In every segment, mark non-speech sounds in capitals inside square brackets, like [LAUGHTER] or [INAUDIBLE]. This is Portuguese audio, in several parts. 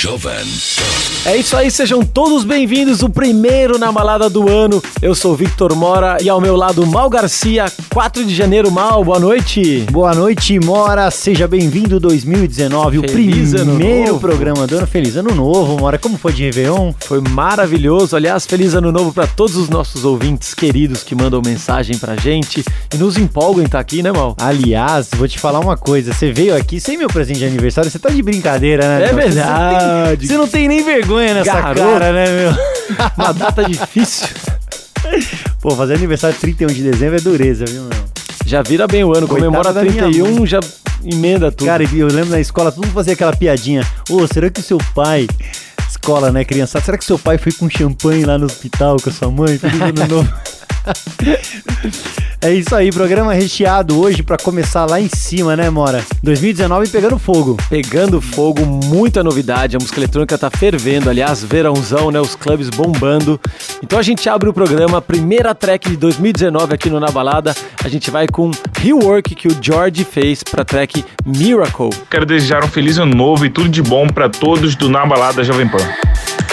Jovem É isso aí, sejam todos bem-vindos. O primeiro na balada do ano. Eu sou Victor Mora e ao meu lado Mal Garcia, 4 de janeiro. Mal, boa noite. Boa noite, Mora. Seja bem-vindo 2019, Feliz o ano primeiro novo. programa do ano. Feliz ano novo, Mora. Como foi de Réveillon? Foi maravilhoso. Aliás, feliz ano novo para todos os nossos ouvintes queridos que mandam mensagem pra gente e nos empolgam em estar aqui, né, Mal? Aliás, vou te falar uma coisa. Você veio aqui sem meu presente de aniversário. Você tá de brincadeira, né? É meu? Você- verdade. Você, não tem nem vergonha nessa Garoto. cara, né, meu? [LAUGHS] Uma data difícil. Pô, fazer aniversário 31 de dezembro é dureza, viu, meu? Já vira bem o ano, Coitada comemora da minha 31, mãe. já emenda tudo. Cara, eu lembro na escola, todo mundo fazia aquela piadinha. Ô, será que o seu pai. Escola, né, criançada? Será que seu pai foi com champanhe lá no hospital com a sua mãe? Feliz ano novo. [LAUGHS] [LAUGHS] É isso aí, programa recheado hoje pra começar lá em cima, né, Mora? 2019 pegando fogo. Pegando fogo, muita novidade. A música eletrônica tá fervendo. Aliás, verãozão, né? Os clubes bombando. Então a gente abre o programa, primeira track de 2019 aqui no Na Balada. A gente vai com Rework que o George fez pra track Miracle. Quero desejar um feliz ano novo e tudo de bom pra todos do Na Balada Jovem Pan.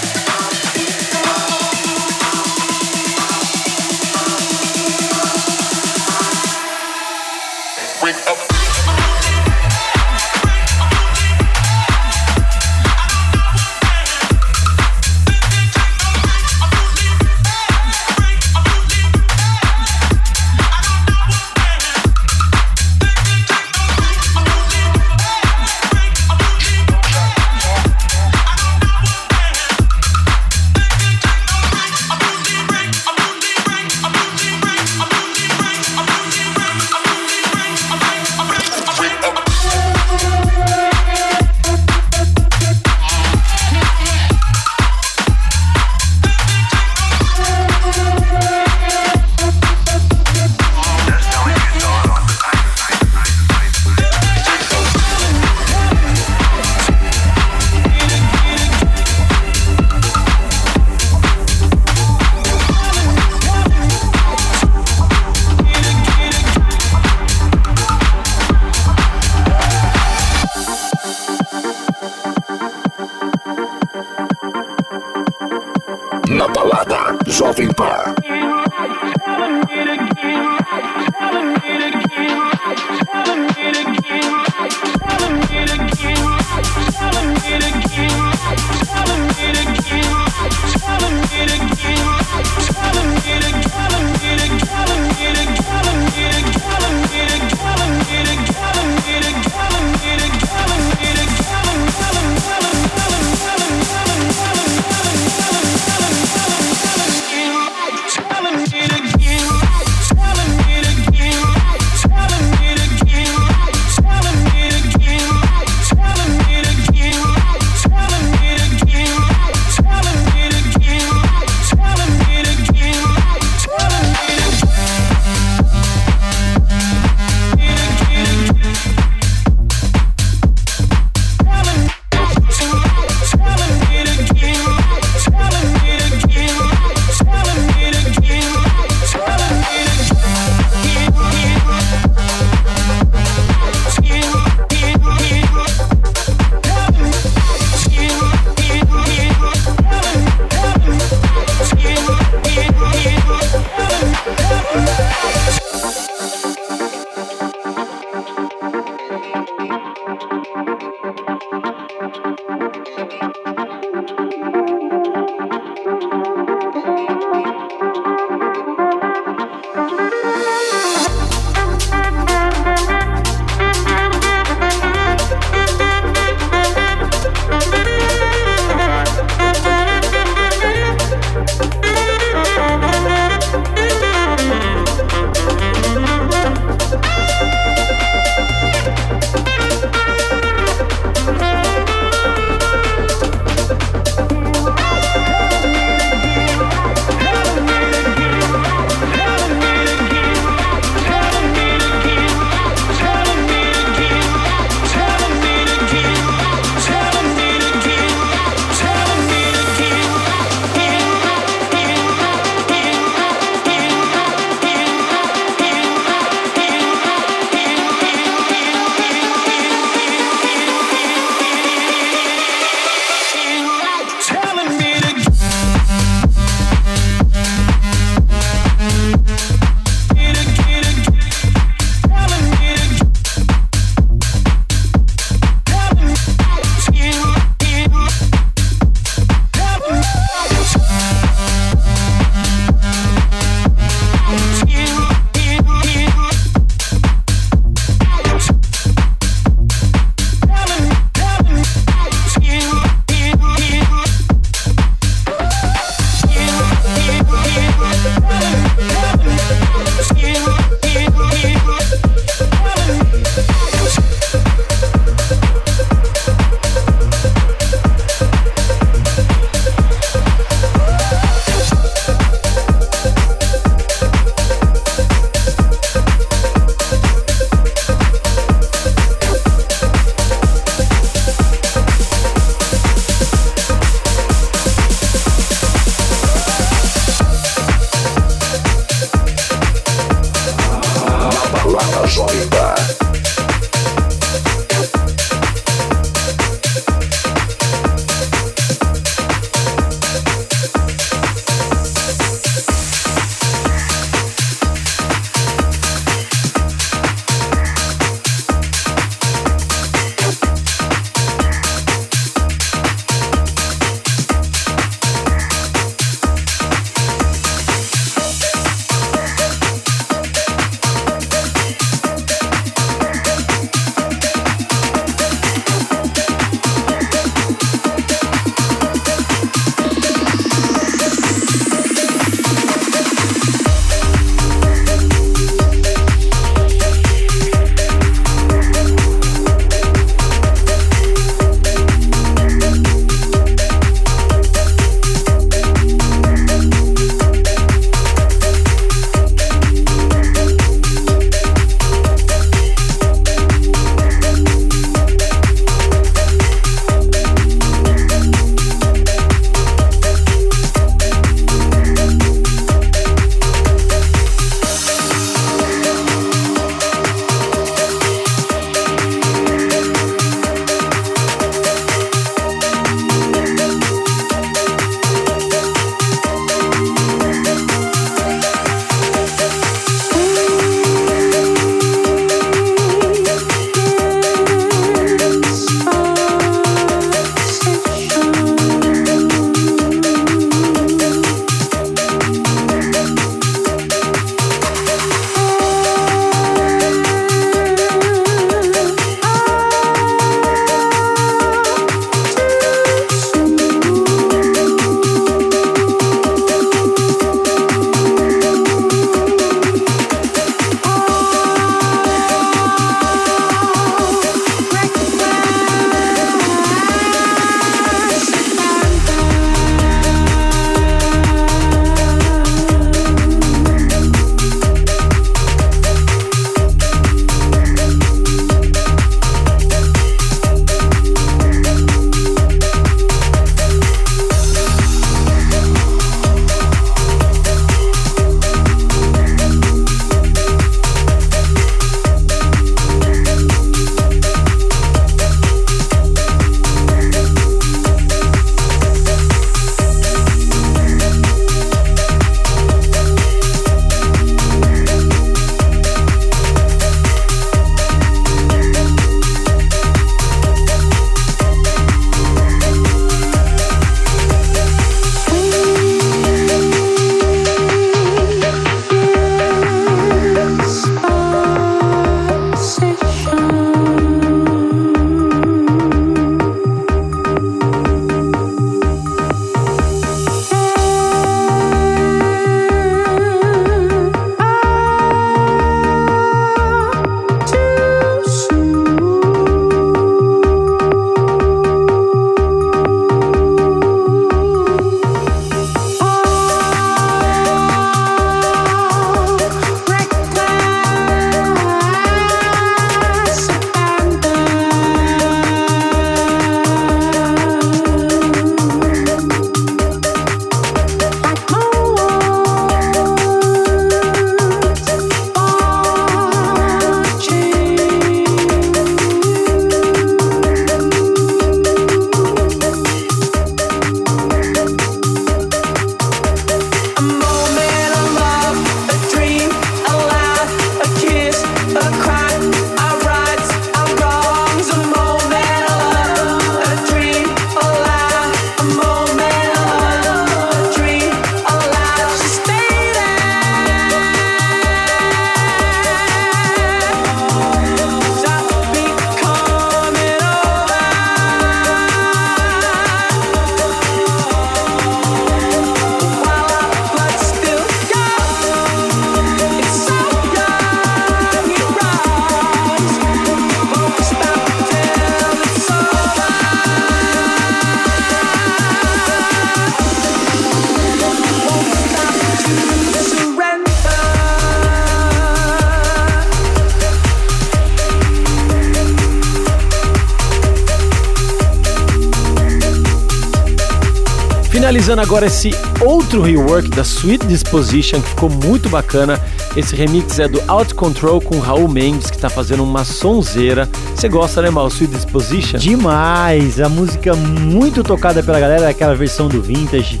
Finalizando agora esse outro rework da Sweet Disposition, que ficou muito bacana. Esse remix é do Out Control com Raul Mendes, que tá fazendo uma sonzeira. Você gosta, né, Mal? Sweet Disposition? Demais! A música muito tocada pela galera, aquela versão do Vintage.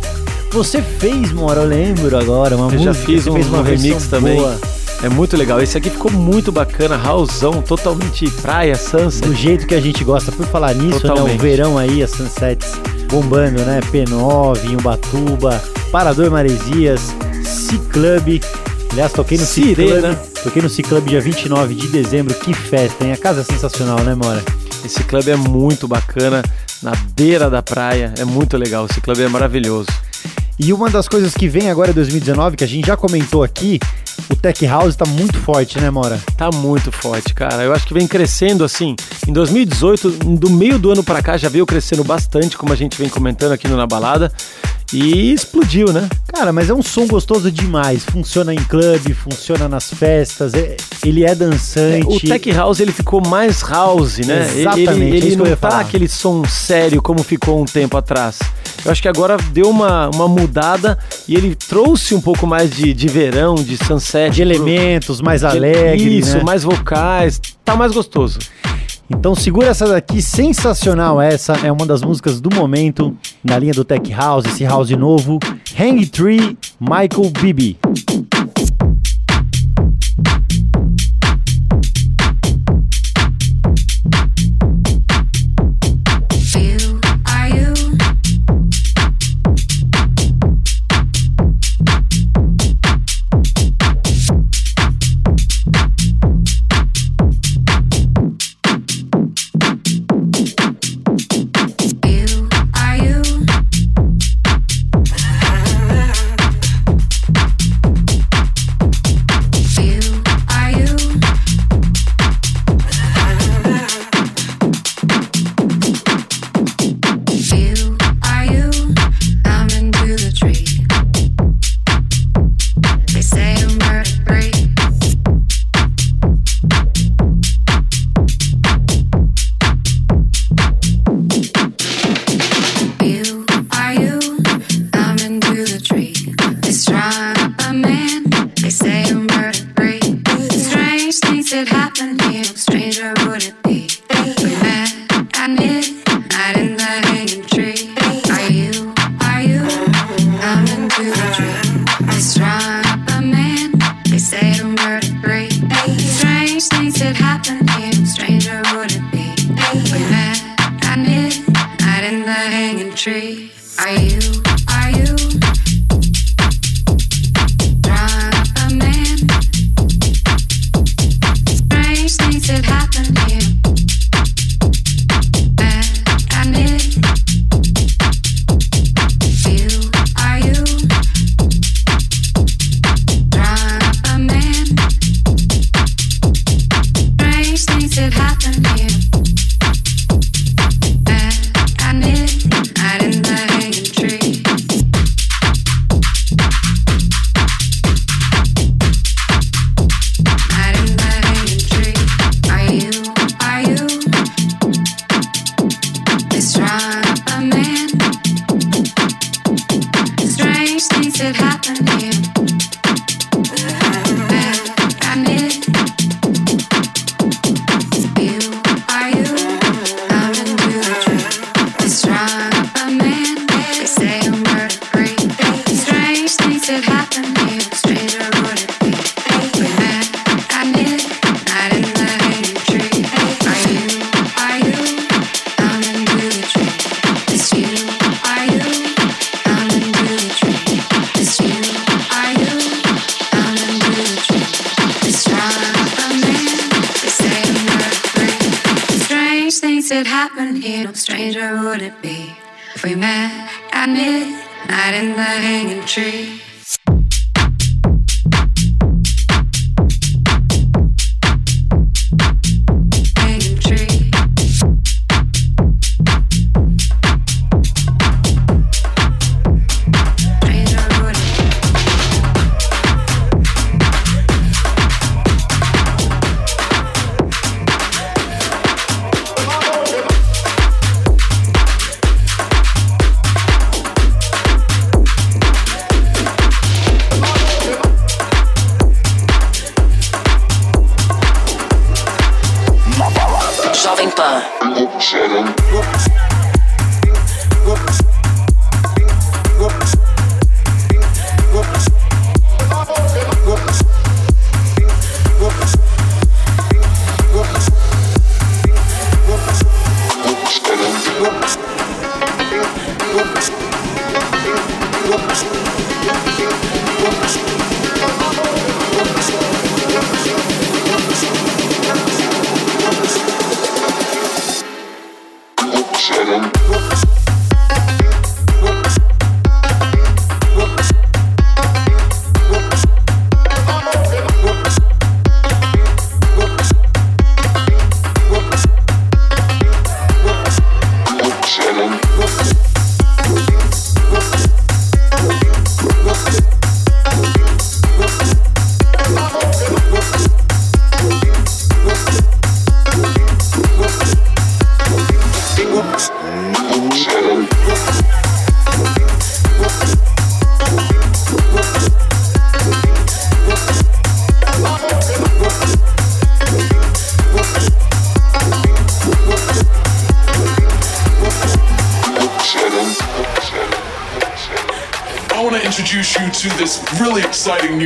Você fez, Mora, eu lembro agora, uma Eu música. já fiz um, fez uma um remix também. boa. É muito legal. Esse aqui ficou muito bacana, Raulzão, totalmente praia, sunset. Do jeito que a gente gosta. Por falar nisso, né? O verão aí, as sunsets bombando, né? P9, Ubatuba, Parador Maresias, C-Club. Aliás, toquei no. C-Club. Toquei no C-Club dia 29 de dezembro. Que festa, hein? A casa é sensacional, né, Mora? Esse clube é muito bacana, na beira da praia, é muito legal. Esse clube é maravilhoso. E uma das coisas que vem agora em 2019, que a gente já comentou aqui, o Tech House tá muito forte, né, Mora? Tá muito forte, cara. Eu acho que vem crescendo assim. Em 2018, do meio do ano pra cá, já veio crescendo bastante, como a gente vem comentando aqui no Na Balada. E explodiu, né? Cara, mas é um som gostoso demais. Funciona em clube, funciona nas festas, é- ele é dançante. O Tech House ele ficou mais house, né? Ele- Exatamente, Ele, é ele que eu não tá falar. aquele som sério como ficou um tempo atrás. Eu acho que agora deu uma, uma mudada e ele trouxe um pouco mais de, de verão, de sunset. de pro- elementos mais alegres, Isso, né? mais vocais. Tá mais gostoso. Então segura essa daqui, sensacional essa, é uma das músicas do momento, na linha do Tech House, esse house novo, Hang Tree, Michael Bibi. That happen here. No stranger would it be if we met at midnight in the hanging tree.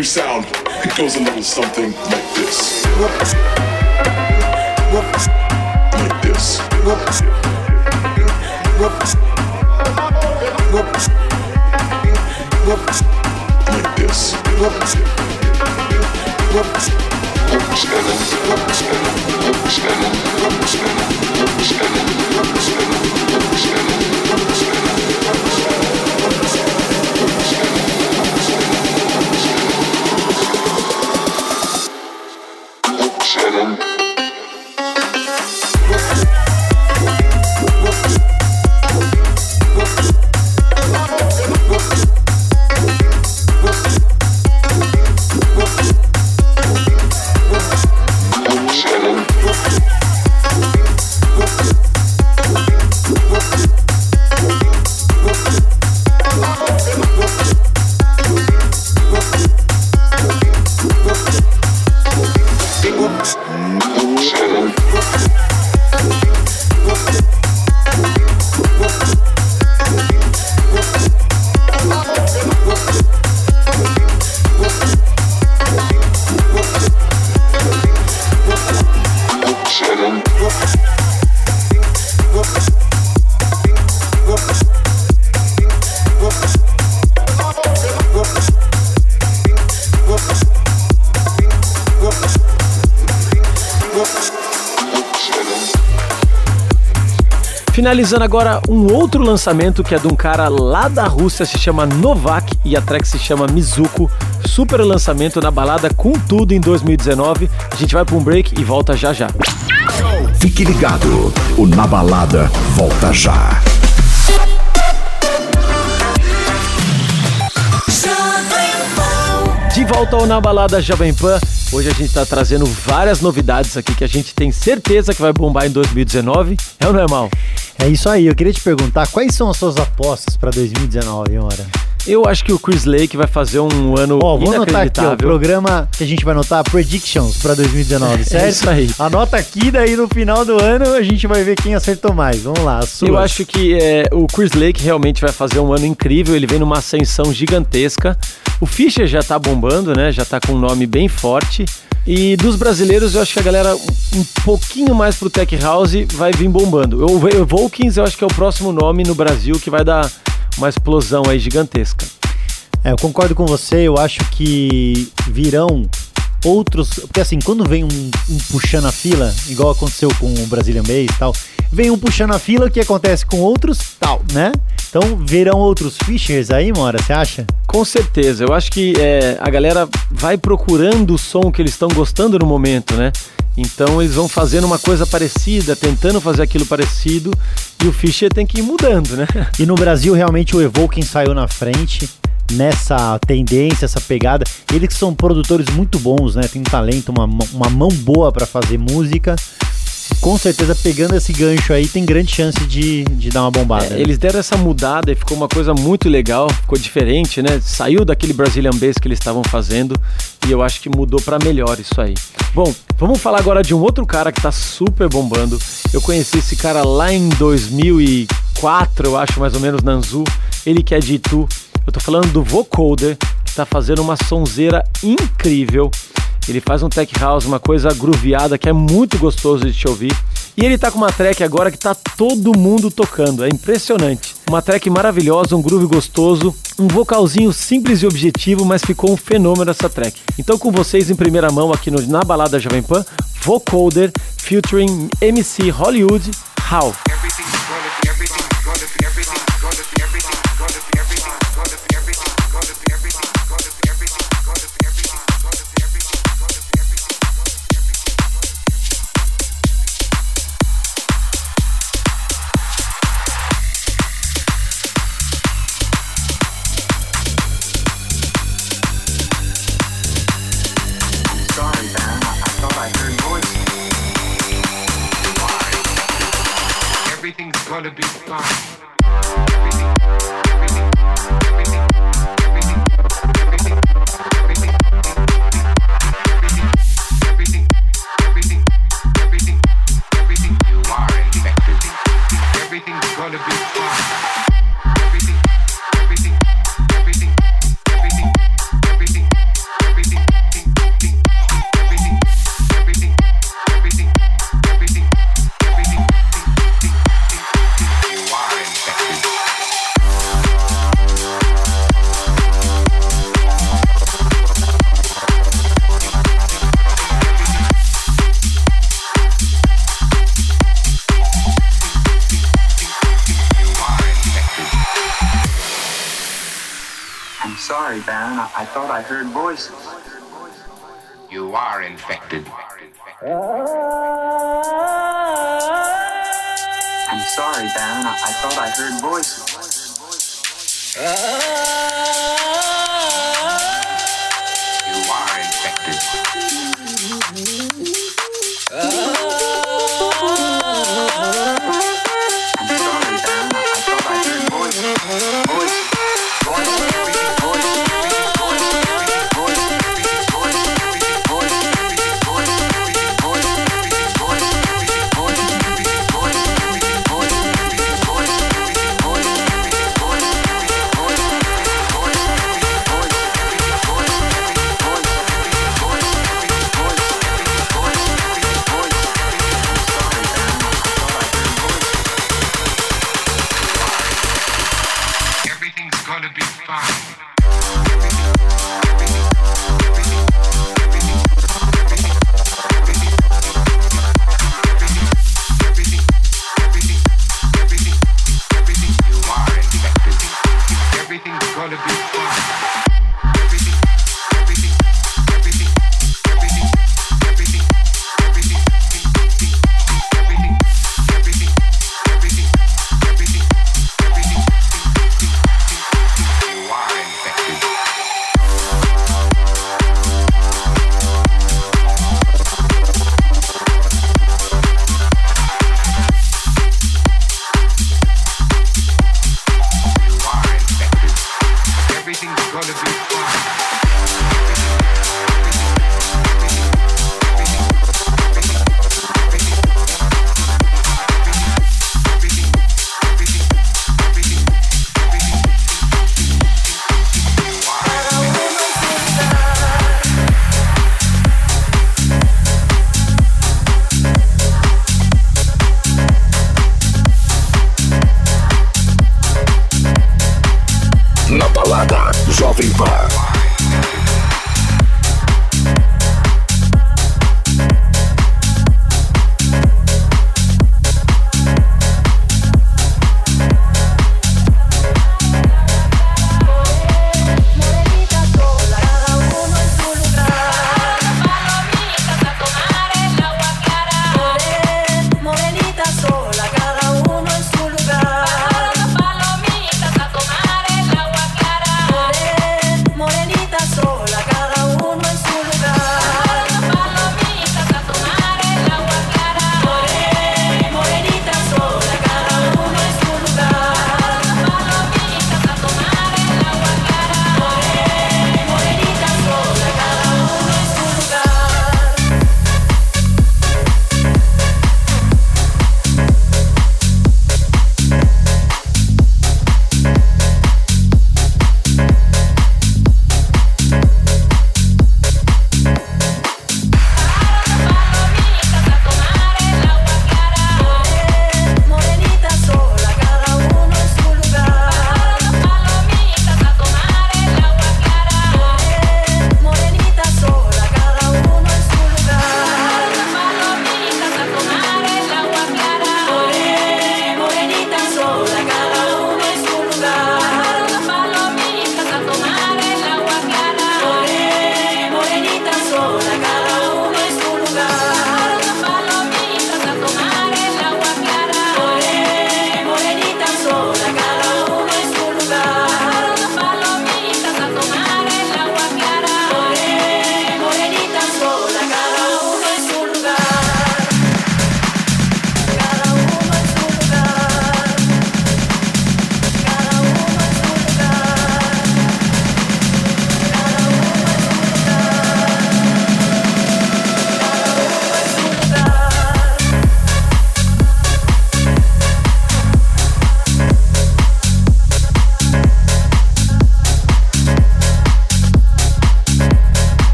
you sound. Finalizando agora um outro lançamento que é de um cara lá da Rússia, se chama Novak e a track se chama Mizuko. Super lançamento na balada com tudo em 2019. A gente vai para um break e volta já já. Fique ligado, o Na Balada volta já. De volta ao Na Balada Jovem Pan. Hoje a gente está trazendo várias novidades aqui que a gente tem certeza que vai bombar em 2019. É ou não é mal? É isso aí, eu queria te perguntar, quais são as suas apostas para 2019, Hora? Eu acho que o Chris Lake vai fazer um ano Ó, vou anotar aqui, ó, o programa que a gente vai anotar Predictions para 2019, certo? É isso aí. Anota aqui, daí no final do ano a gente vai ver quem acertou mais. Vamos lá. Eu acho que é, o Chris Lake realmente vai fazer um ano incrível. Ele vem numa ascensão gigantesca. O Fischer já tá bombando, né? Já tá com um nome bem forte. E dos brasileiros, eu acho que a galera um pouquinho mais pro Tech House vai vir bombando. O o Volkins, eu acho que é o próximo nome no Brasil que vai dar uma explosão aí gigantesca. É, eu concordo com você, eu acho que virão outros. Porque assim, quando vem um, um puxando a fila, igual aconteceu com o Brazilian Bass e tal, vem um puxando a fila, o que acontece com outros, tal, né? Então virão outros Fishers aí, Mora, você acha? Com certeza, eu acho que é, a galera vai procurando o som que eles estão gostando no momento, né? Então eles vão fazendo uma coisa parecida, tentando fazer aquilo parecido, e o Fischer tem que ir mudando, né? [LAUGHS] E no Brasil, realmente, o Evoking saiu na frente nessa tendência, essa pegada. Eles que são produtores muito bons, né? Tem um talento, uma, mão- uma mão boa pra fazer música. Com certeza, pegando esse gancho aí, tem grande chance de, de dar uma bombada. né? É, eles deram essa mudada e ficou uma coisa muito legal, ficou diferente, né? Saiu daquele Brazilian Bass que eles estavam fazendo e eu acho que mudou pra melhor isso aí. Bom, vamos falar agora de um outro cara que tá super bombando. Eu conheci esse cara lá em 2004, eu acho mais ou menos, Nanzu. Ele que é de Itu. Eu tô falando do Vocoder, que tá fazendo uma sonzeira incrível. Ele faz um tech house, uma coisa grooveada que é muito gostoso de te ouvir. E ele tá com uma track agora que tá todo mundo tocando, é impressionante. Uma track maravilhosa, um groove gostoso, um vocalzinho simples e objetivo, mas ficou um fenômeno essa track. Então com vocês em primeira mão aqui no, na Balada Jovem Pan, Vocoder featuring MC Hollywood, How.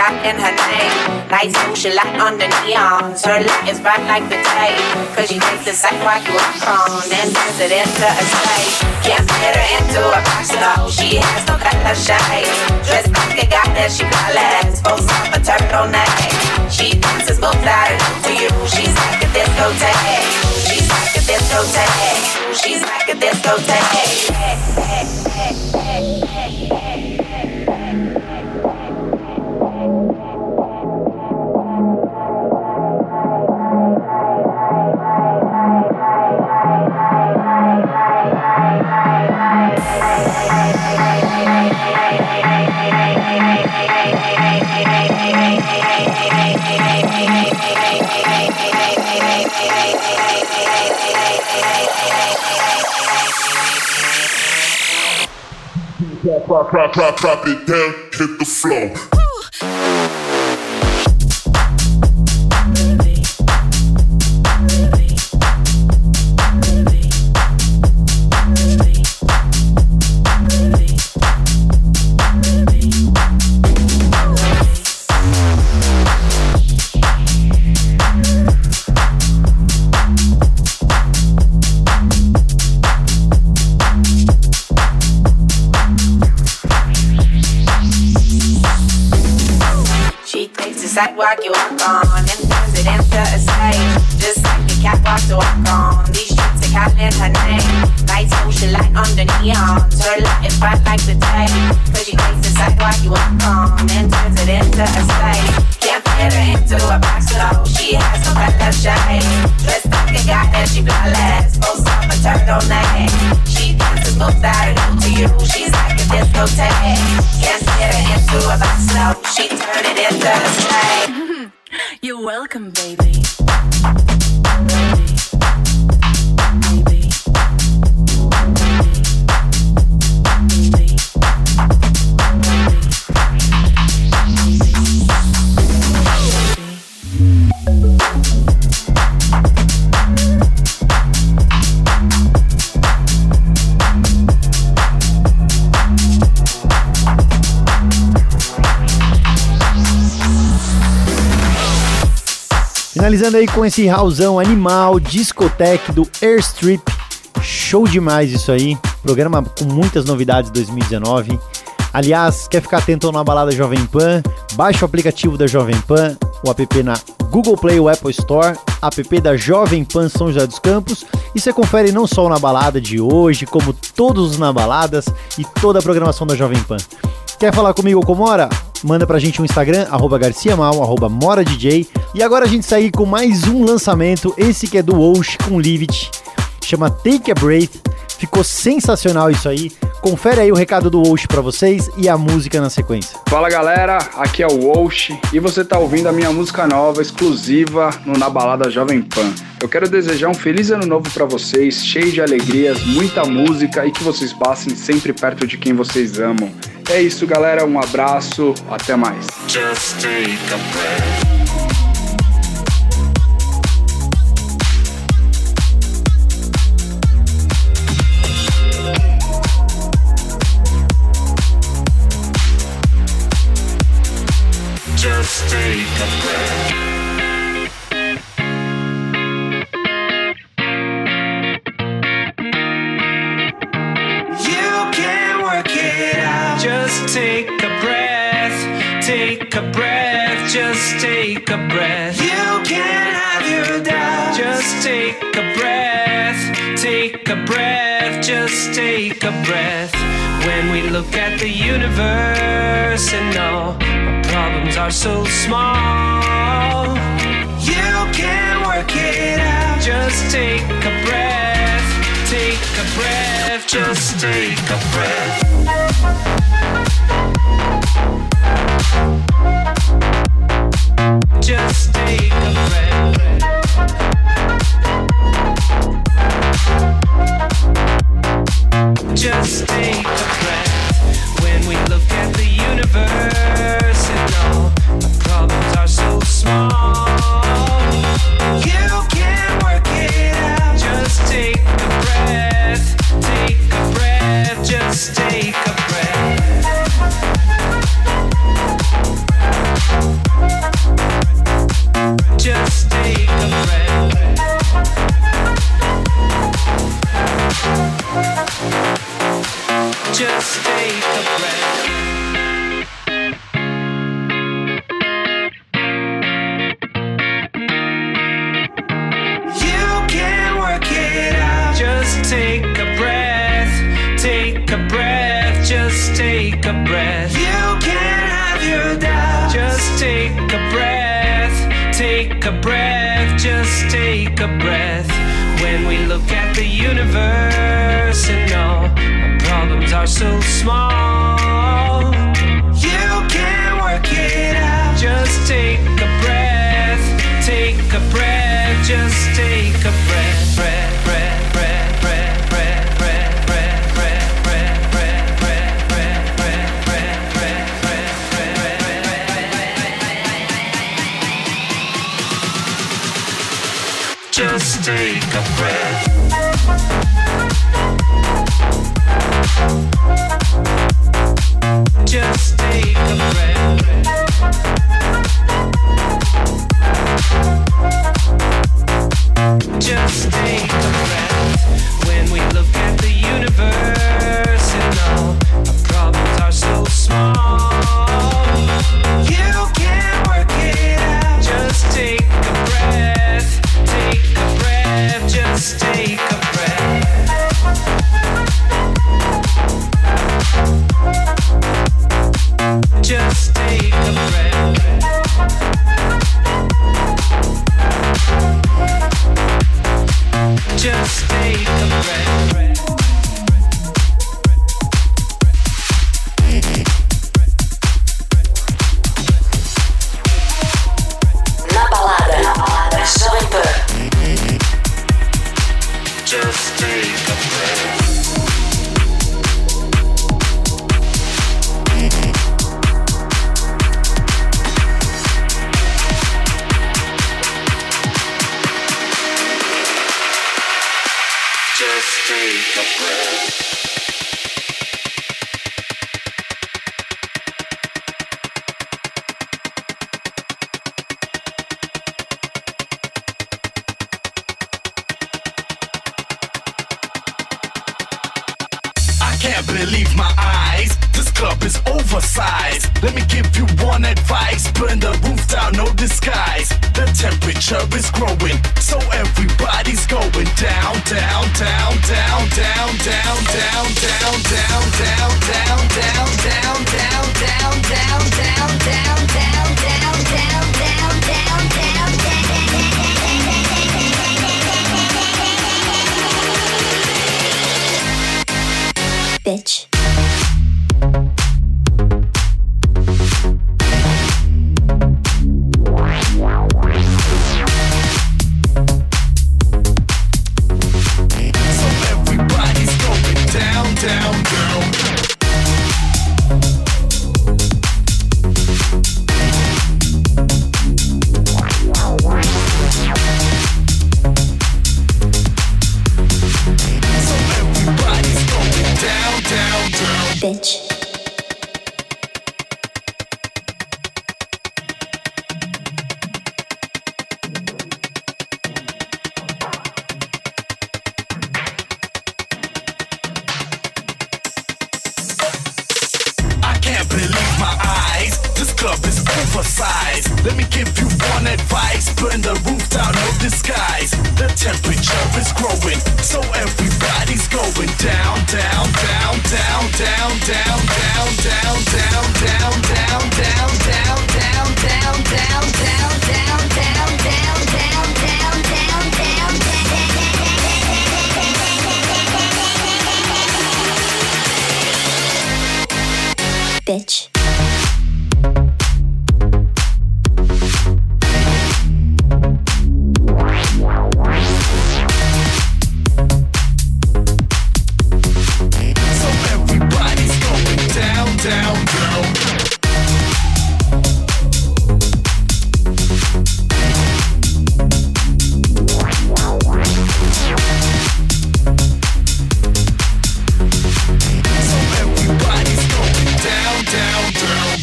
cat in her name. Nice motion light on the neons. Her light is bright like the day. Cause she takes the sidewalk walk on and turns it into a slave. Can't fit her into a box at all. She has no kind of shade. Dressed like a goddess, she flawless. Post up a turtleneck. She dances both out of to you. She's like a discotheque. She's like a discotheque. She's like a discotheque. rock, rock, rock, it down, hit the floor. like the type, cause she takes the sidewalk you walk on and turns it into a Finalizando aí com esse rauzão animal, discotec do Airstrip. Show demais isso aí. Programa com muitas novidades 2019. Aliás, quer ficar atento na balada Jovem Pan? Baixe o aplicativo da Jovem Pan, o app na Google Play ou Apple Store, app da Jovem Pan São José dos Campos, e você confere não só o na balada de hoje, como todos os na baladas e toda a programação da Jovem Pan. Quer falar comigo ou com? Manda pra gente um Instagram, arroba garciamal, arroba moradj. E agora a gente segue com mais um lançamento, esse que é do Walsh com Livit, chama Take a Breath. Ficou sensacional isso aí. Confere aí o recado do Walsh pra vocês e a música na sequência. Fala galera, aqui é o Walsh e você tá ouvindo a minha música nova exclusiva no Na Balada Jovem Pan. Eu quero desejar um feliz ano novo pra vocês, cheio de alegrias, muita música e que vocês passem sempre perto de quem vocês amam. É isso, galera, um abraço, até mais. Just take a breath. Just take a breath. You can have your doubts. Just take a breath. Take a breath. Just take a breath. When we look at the universe and all our problems are so small. You can work it out. Just take a breath. Take a breath. Just take a breath. Just take a breath. Just take a breath. When we look at the universe Just take a breath.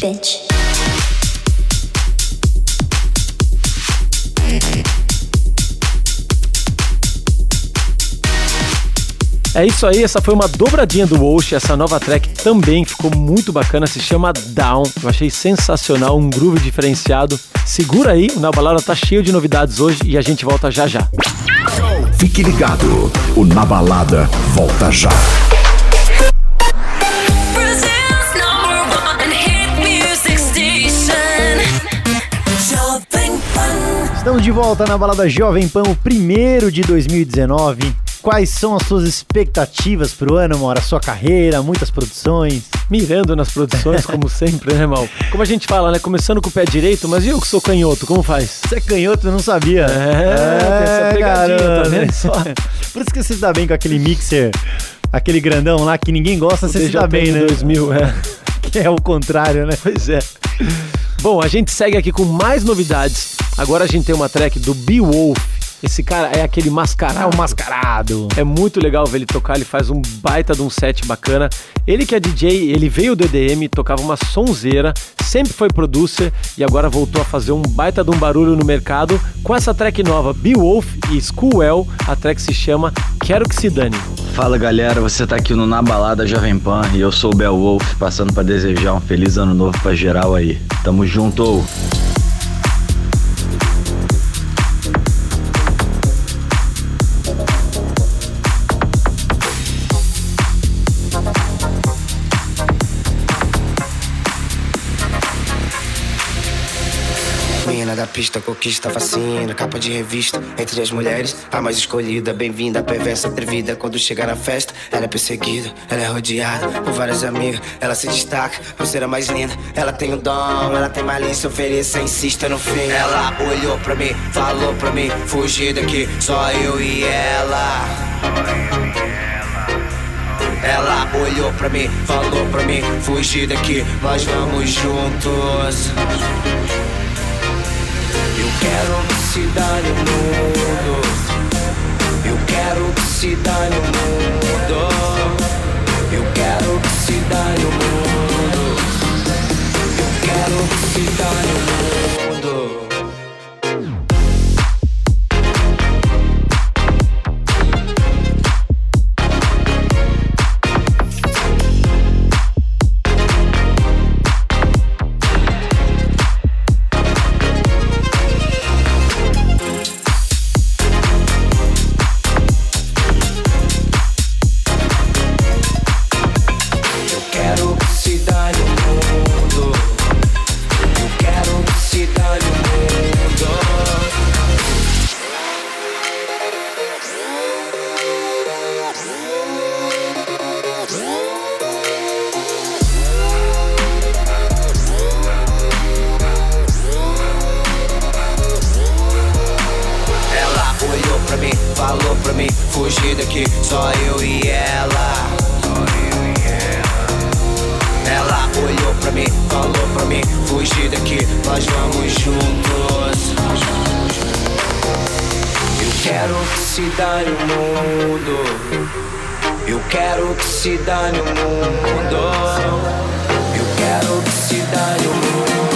Bitch. É isso aí, essa foi uma dobradinha do Walsh, essa nova track também ficou muito bacana, se chama Down. Eu achei sensacional, um groove diferenciado. Segura aí, o Na Balada tá cheio de novidades hoje e a gente volta já já. Fique ligado, o Na Balada volta já. Estamos de volta na balada Jovem Pan, o primeiro de 2019. Quais são as suas expectativas pro ano, Mora? Sua carreira, muitas produções. Mirando nas produções, como [LAUGHS] sempre, né, mal? Como a gente fala, né? Começando com o pé direito, mas e eu que sou canhoto, como faz? Você é canhoto, eu não sabia. É, tem essa pegadinha, tá vendo só? [LAUGHS] Por isso que você dá bem com aquele mixer, aquele grandão lá que ninguém gosta, O você se dá bem, né? 2000, é. [LAUGHS] Que é o contrário, né? Pois é. Bom, a gente segue aqui com mais novidades. Agora a gente tem uma track do Beowulf. Esse cara é aquele mascarado. É o mascarado. É muito legal ver ele tocar, ele faz um baita de um set bacana. Ele que é DJ, ele veio do EDM, tocava uma sonzeira, sempre foi producer e agora voltou a fazer um baita de um barulho no mercado com essa track nova, Beowulf e Schoolwell. A track se chama Quero Que Se Dane. Fala galera, você tá aqui no Na Balada Jovem Pan e eu sou o Bel Wolf, passando pra desejar um feliz ano novo pra geral aí. Tamo junto! Da pista, conquista, fascina, capa de revista. Entre as mulheres, a mais escolhida, bem-vinda, perversa, atrevida. Quando chega na festa, ela é perseguida, ela é rodeada por várias amigas. Ela se destaca por ser a mais linda. Ela tem o dom, ela tem malícia, ofereça, insista no fim. Ela olhou pra mim, falou pra mim, fugir daqui, só eu e ela. Ela olhou pra mim, falou pra mim, fugir daqui, nós vamos juntos. Quero que se dane o mundo. Eu quero que se dane o mundo. Eu quero que se dane o mundo. Eu quero que se dane o mundo. Daqui, só eu e ela. Ela olhou pra mim, falou pra mim, fugir daqui, nós vamos juntos. Eu quero que se dane o mundo. Eu quero que se dane o mundo. Eu quero que se dane o mundo.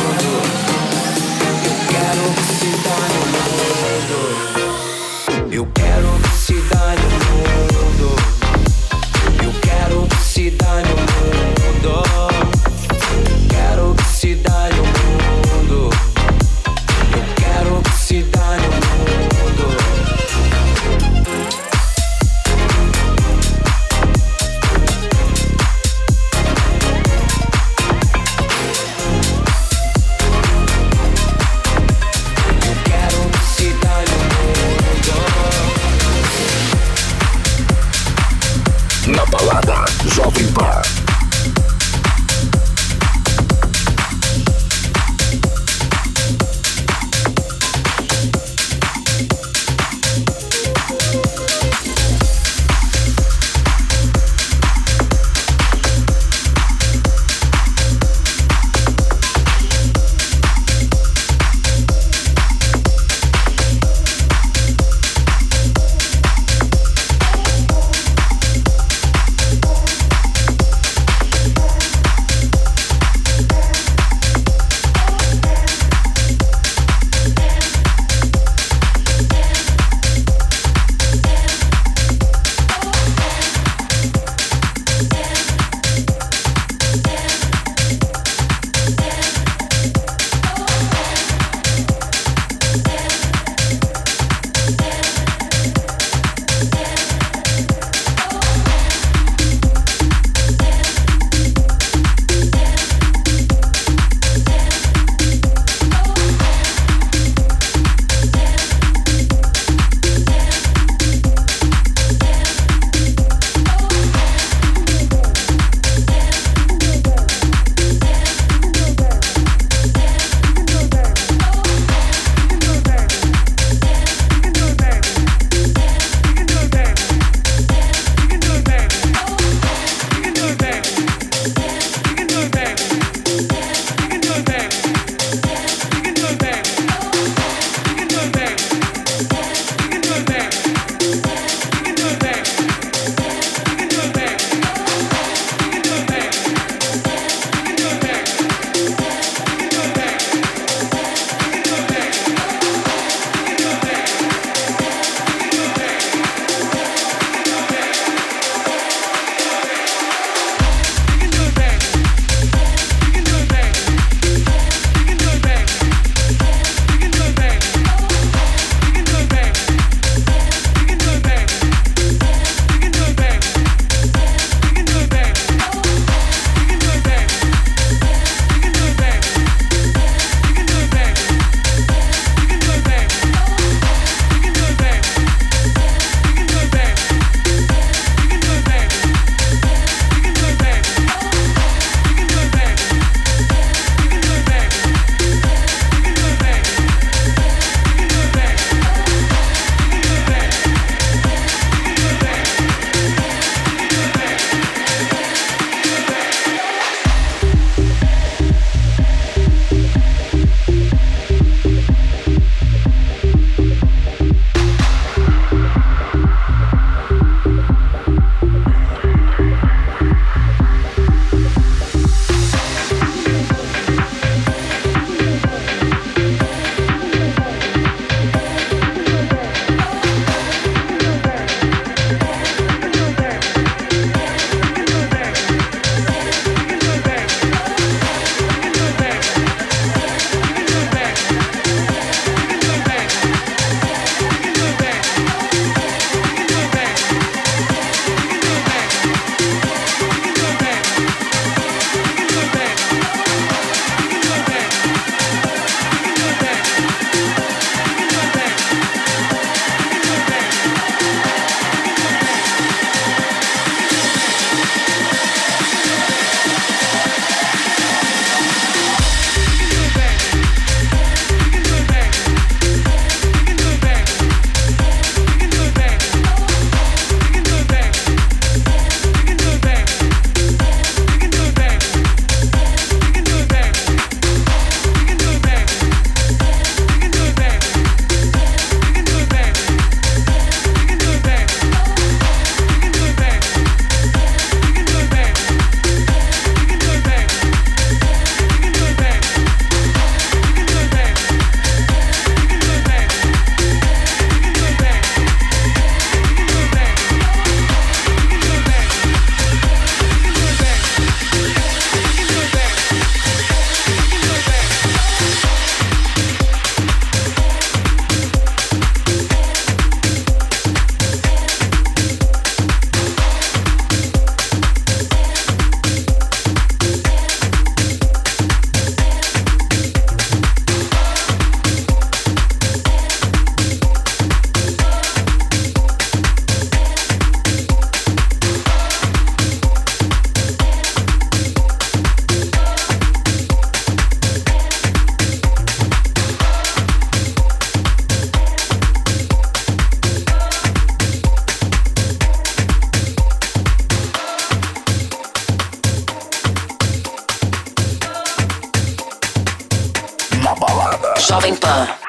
balada. Jovem Pan.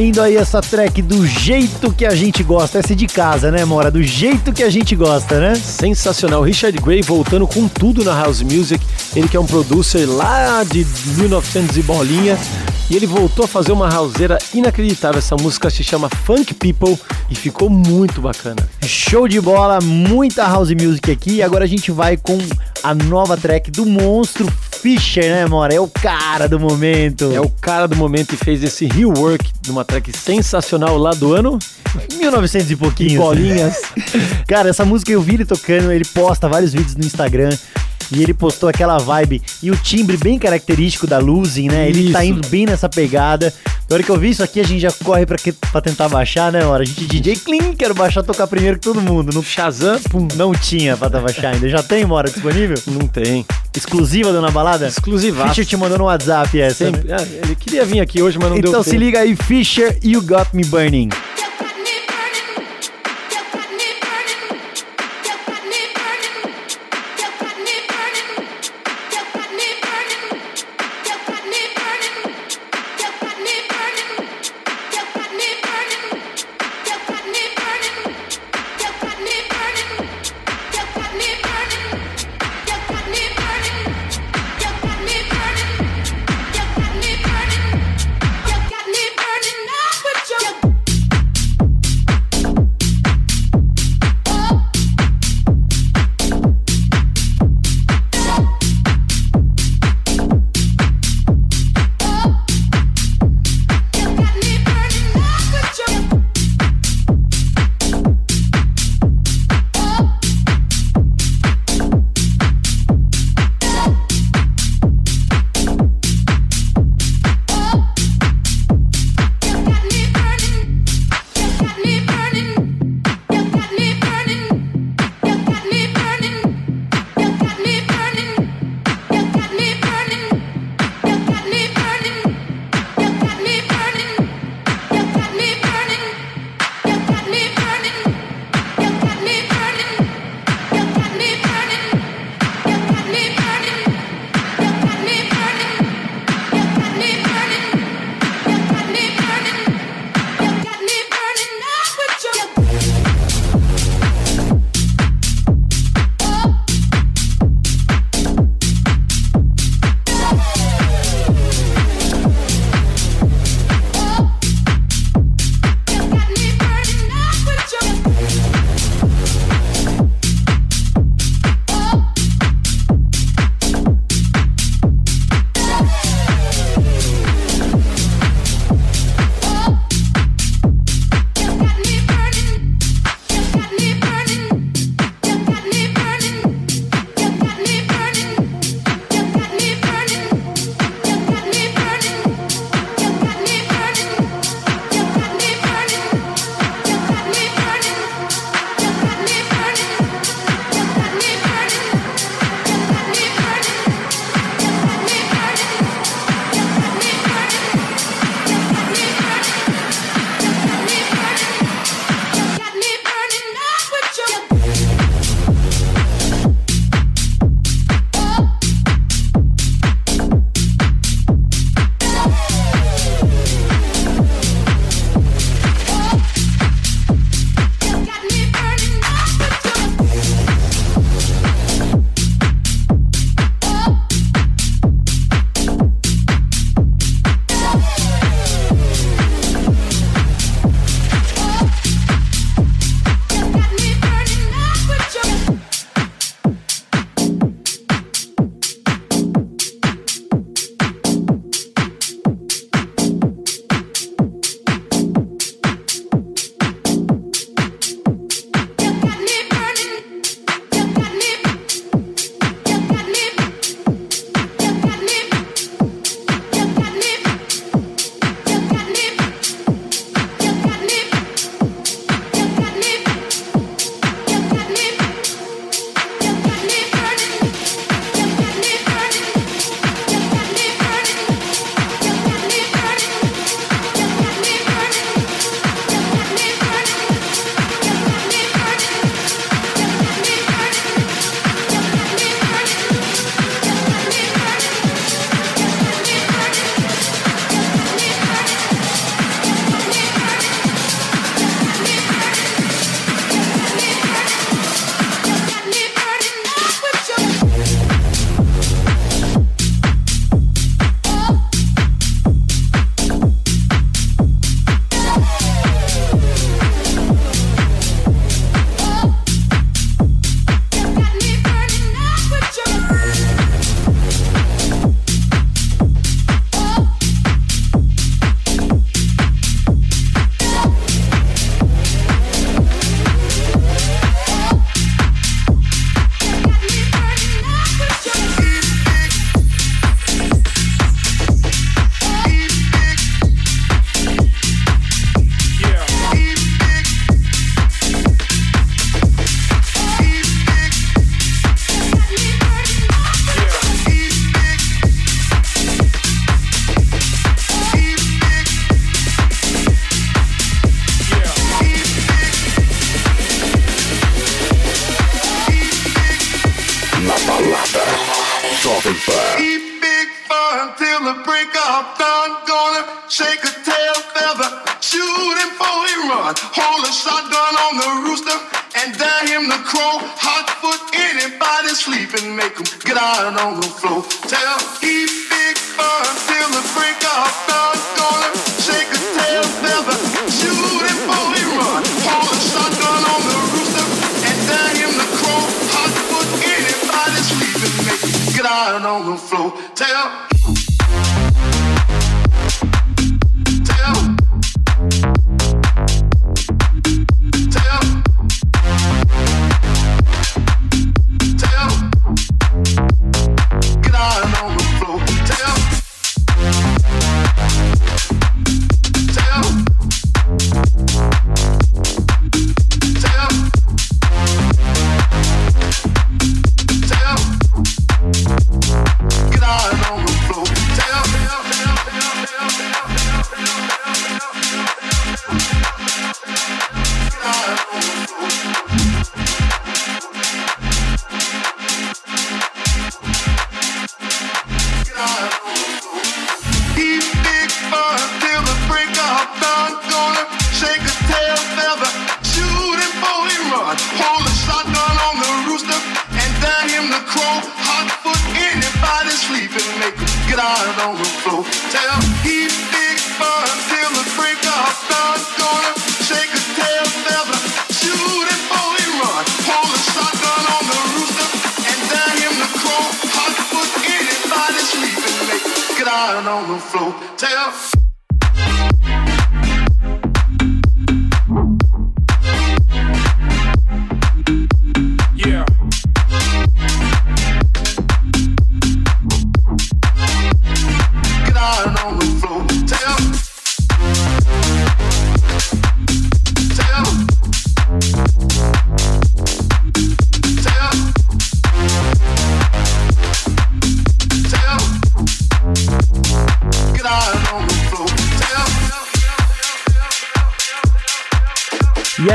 Saindo aí essa track do jeito que a gente gosta. Essa é de casa, né, Mora? Do jeito que a gente gosta, né? Sensacional. Richard Gray voltando com tudo na House Music. Ele que é um producer lá de 1900 e bolinha. E ele voltou a fazer uma houseera inacreditável. Essa música se chama Funk People e ficou muito bacana. Show de bola, muita house music aqui. E agora a gente vai com a nova track do monstro Fischer, né, Mora? É o cara do momento. É o cara do momento e fez esse rework uma track sensacional lá do ano 1900 e pouquinho. E bolinhas. [LAUGHS] Cara, essa música eu vi ele tocando, ele posta vários vídeos no Instagram. E ele postou aquela vibe e o timbre bem característico da Losing, né? Ele tá Isso. indo bem nessa pegada. Na hora que eu vi isso aqui, a gente já corre pra, que- pra tentar baixar, né? Hora? A gente DJ Clean, quero baixar, tocar primeiro que todo mundo. No Shazam, pum. Não tinha pra tá baixar ainda. Já tem, Mora, disponível? Não tem. Exclusiva, dona Balada? Exclusivaço. Fischer te mandou no WhatsApp essa, Sempre. né? Ah, ele queria vir aqui hoje, mas não Então deu se tempo. liga aí, Fischer, You Got Me Burning.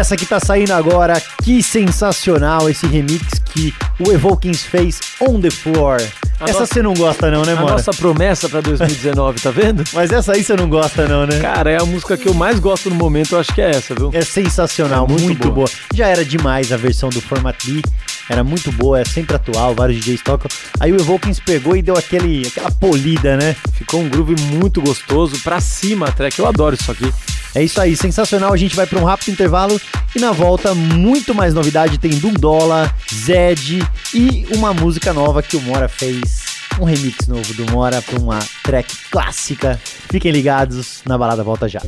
Essa que tá saindo agora, que sensacional esse remix que o Evokings fez on the floor. A essa nossa- você não gosta não, né, A mano? nossa promessa pra 2019, tá vendo? [LAUGHS] Mas essa aí você não gosta não, né? Cara, é a música que eu mais gosto no momento, eu acho que é essa, viu? É sensacional, É muito muito, boa. boa. Já era demais a versão do Format B, era muito boa, é sempre atual, vários DJs tocam. Aí o Evokings pegou e deu aquele, aquela polida, né? Ficou um groove muito gostoso, pra cima a track, eu adoro isso aqui. É isso aí, sensacional. A gente vai para um rápido intervalo e na volta muito mais novidade. Tem Dundola, Zed e uma música nova que o Mora fez. Um remix novo do Mora para uma track clássica. Fiquem ligados, na balada volta já.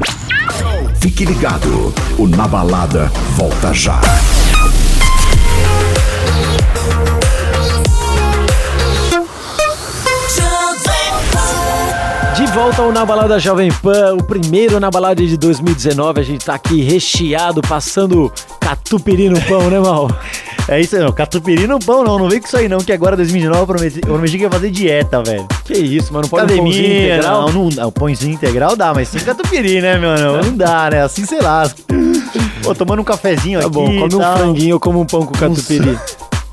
Fique ligado, o Na Balada volta já. Volta ao Na Balada Jovem Pan, o primeiro Na Balada de 2019. A gente tá aqui recheado, passando catupiry no pão, né, Mal? [LAUGHS] É isso aí, não. Catupiry no pão, não. Não vem com isso aí, não. Que agora 2019 eu prometi, eu prometi que ia fazer dieta, velho. Que isso, mas não pode um pãozinho Academia, integral? não, não, não. O pãozinho integral dá, mas sem catupiry, né, mano? Não dá, né? Assim, sei lá. Pô, tomando um cafezinho Tá aqui. bom, come um franguinho, eu como um pão com catupiry.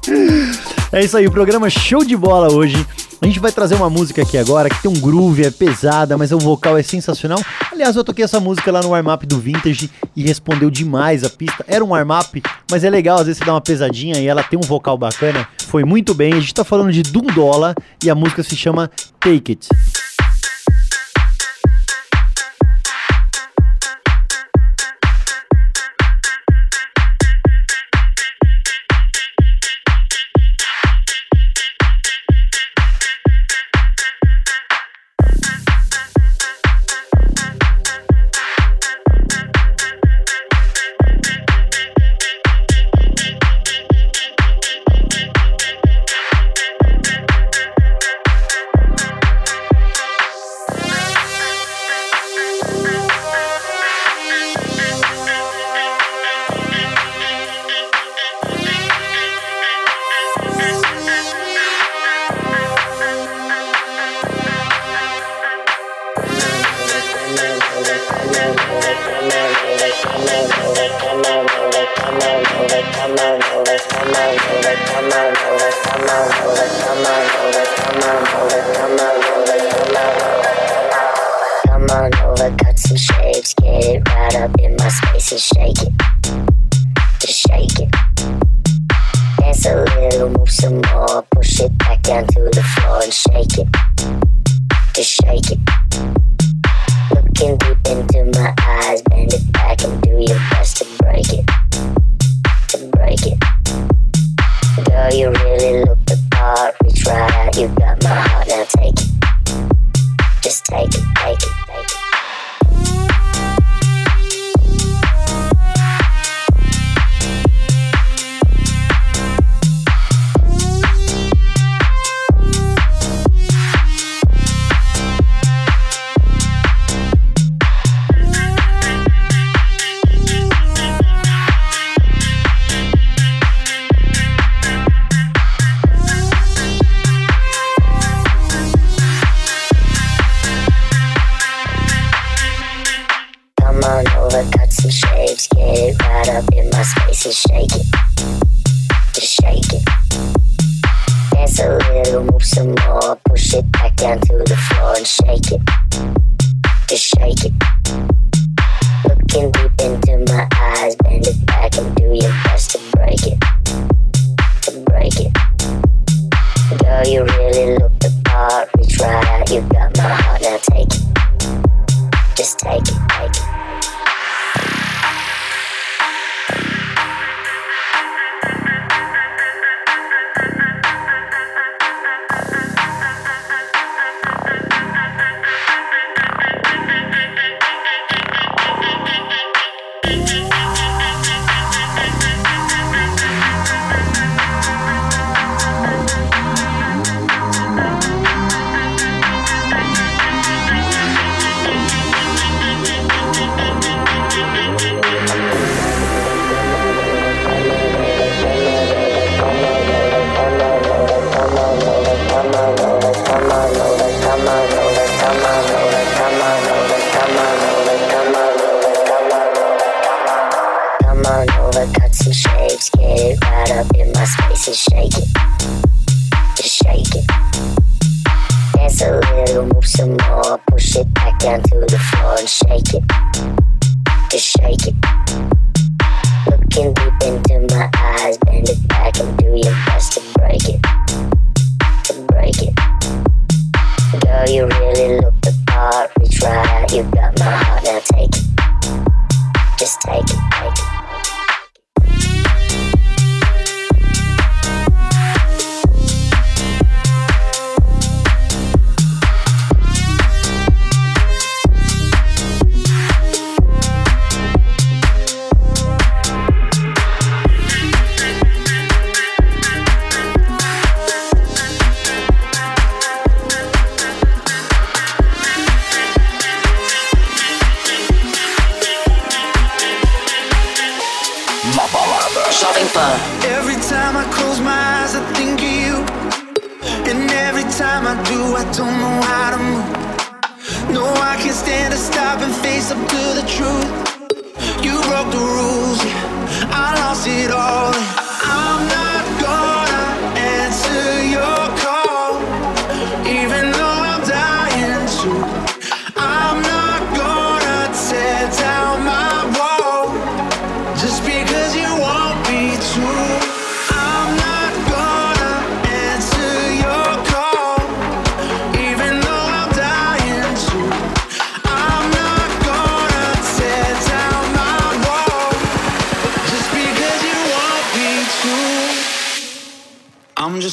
[LAUGHS] É isso aí, o programa show de bola hoje. A gente vai trazer uma música aqui agora que tem um groove, é pesada, mas o vocal é sensacional. Aliás, eu toquei essa música lá no warm-up do Vintage e respondeu demais a pista. Era um warm-up, mas é legal, às vezes você dá uma pesadinha e ela tem um vocal bacana. Foi muito bem. A gente tá falando de Dundola e a música se chama Take It. push it back down to the floor and shake it. Just shake it. Looking deep into my eyes, bend it back and do your best to break it. To break it. Girl, you really look the part, reach right out, you got my heart, now take it. Just take it, take it.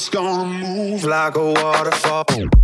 just gonna move like a waterfall.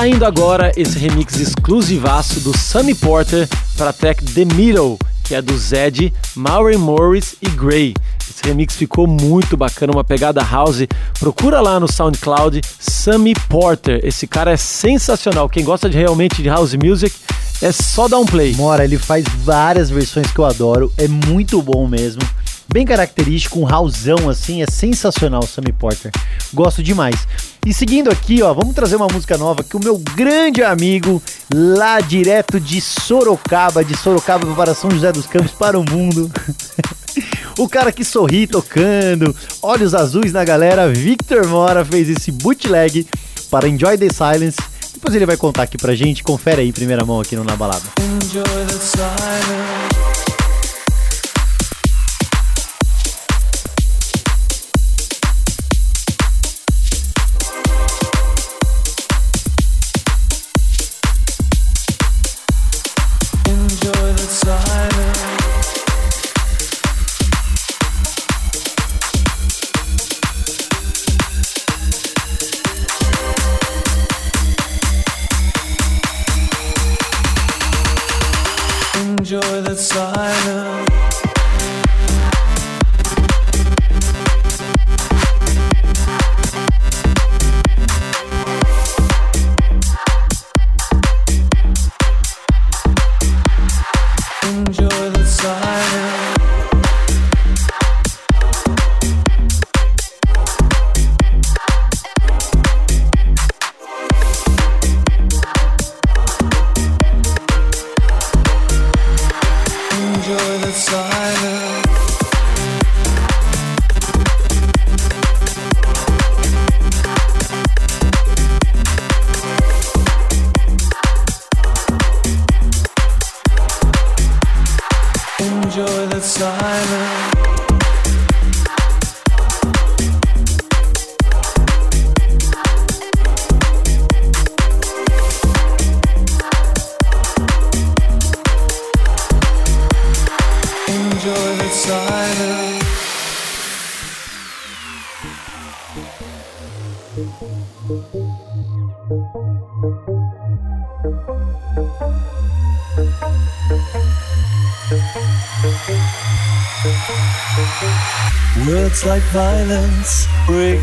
Saindo agora esse remix exclusivaço do Sammy Porter para Tech track The Middle, que é do Zed, Maury Morris e Gray. Esse remix ficou muito bacana, uma pegada house. Procura lá no SoundCloud Sammy Porter. Esse cara é sensacional. Quem gosta de realmente de house music é só dar um play. Mora, ele faz várias versões que eu adoro, é muito bom mesmo. Bem característico, um houseão assim, é sensacional o Sammy Porter. Gosto demais. E seguindo aqui, ó, vamos trazer uma música nova que o meu grande amigo lá direto de Sorocaba, de Sorocaba para São José dos Campos, para o mundo. [LAUGHS] o cara que sorri tocando, olhos azuis na galera, Victor Mora fez esse bootleg para Enjoy the Silence. Depois ele vai contar aqui pra gente, confere aí primeira mão aqui no Na Balada. Enjoy the silence.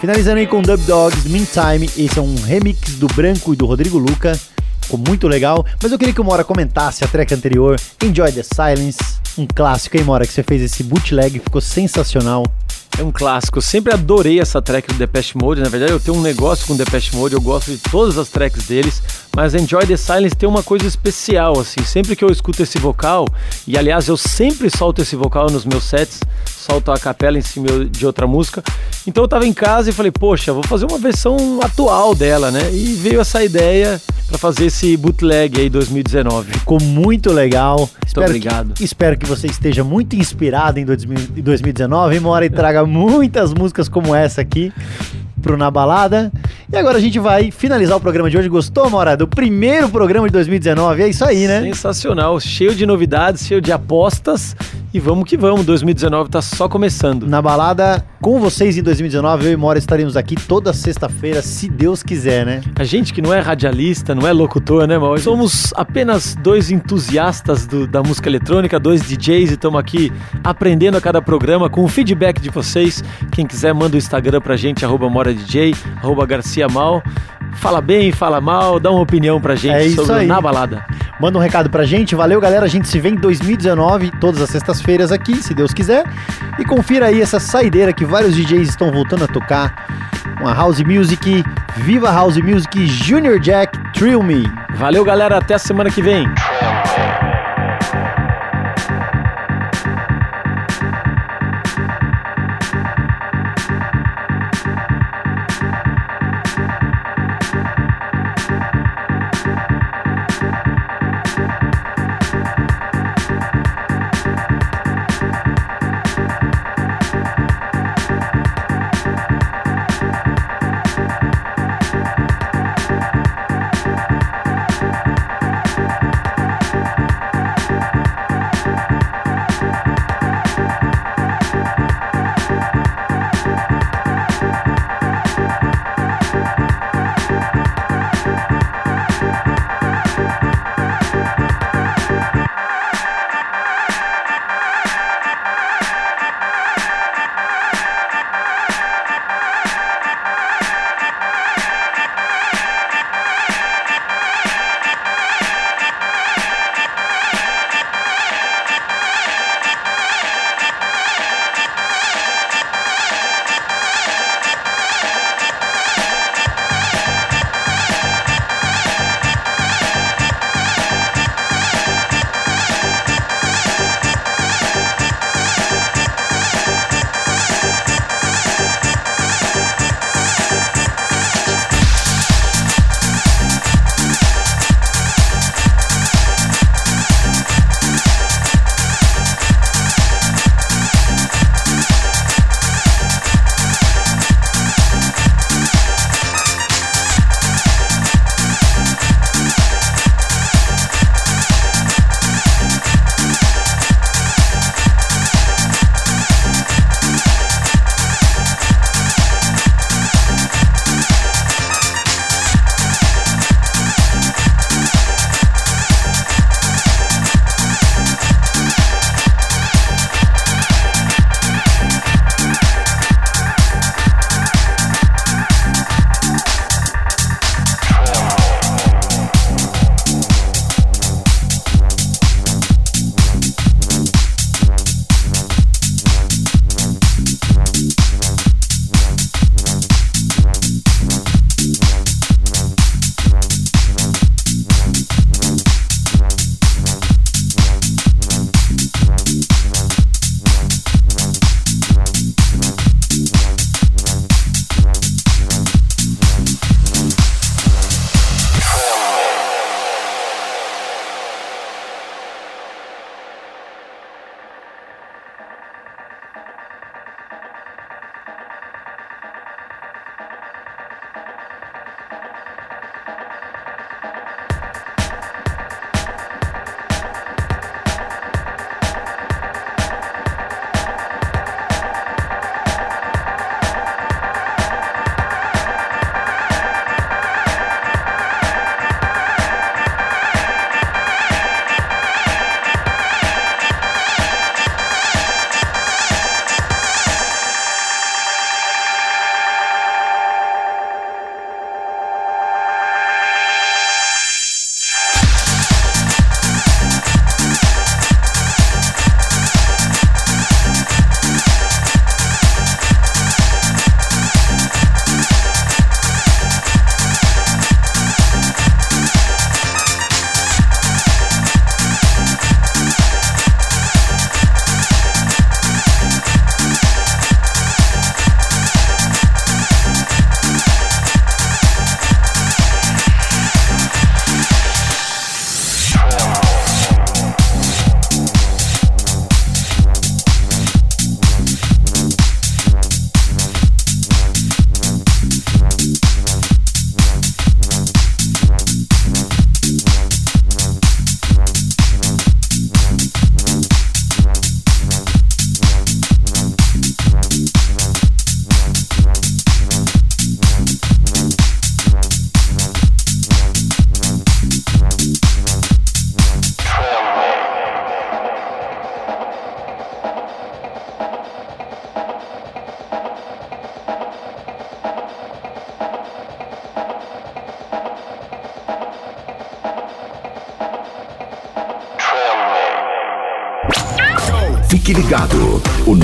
Finalizando aí com Dub Dogs, Meantime, esse é um remix do Branco e do Rodrigo Luca, ficou muito legal, mas eu queria que o Mora comentasse a track anterior, Enjoy the Silence, um clássico, hein Mora, que você fez esse bootleg, ficou sensacional. É um clássico. Eu sempre adorei essa track do Depeche Mode. Na verdade, eu tenho um negócio com o Depeche Mode. Eu gosto de todas as tracks deles. Mas Enjoy the Silence tem uma coisa especial, assim. Sempre que eu escuto esse vocal, e aliás, eu sempre solto esse vocal nos meus sets, solto a capela em cima de outra música. Então eu tava em casa e falei, poxa, vou fazer uma versão atual dela, né? E veio essa ideia para fazer esse bootleg aí 2019. Ficou muito legal. Muito espero obrigado. Que, espero que você esteja muito inspirado em 2000 em 2019 e Mora e traga [LAUGHS] muitas músicas como essa aqui pro Na Balada. E agora a gente vai finalizar o programa de hoje. Gostou, Mora? Do primeiro programa de 2019? É isso aí, né? Sensacional, cheio de novidades, cheio de apostas. E vamos que vamos, 2019 tá só começando. Na balada com vocês em 2019, eu e Mora estaremos aqui toda sexta-feira, se Deus quiser, né? A gente que não é radialista, não é locutor, né, Mauro? Somos apenas dois entusiastas do- da música eletrônica, dois DJs e estamos aqui aprendendo a cada programa com o feedback de vocês. Quem quiser, manda o Instagram pra gente, arroba MoraDJ, arroba Garcia Mal. Fala bem, fala mal, dá uma opinião pra gente É sobre aí. Na Balada. Manda um recado pra gente. Valeu, galera. A gente se vê em 2019, todas as sextas-feiras aqui, se Deus quiser. E confira aí essa saideira que vários DJs estão voltando a tocar. Uma House Music, Viva House Music, Junior Jack, Thrill Me. Valeu, galera. Até a semana que vem.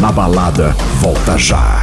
Na Balada volta já.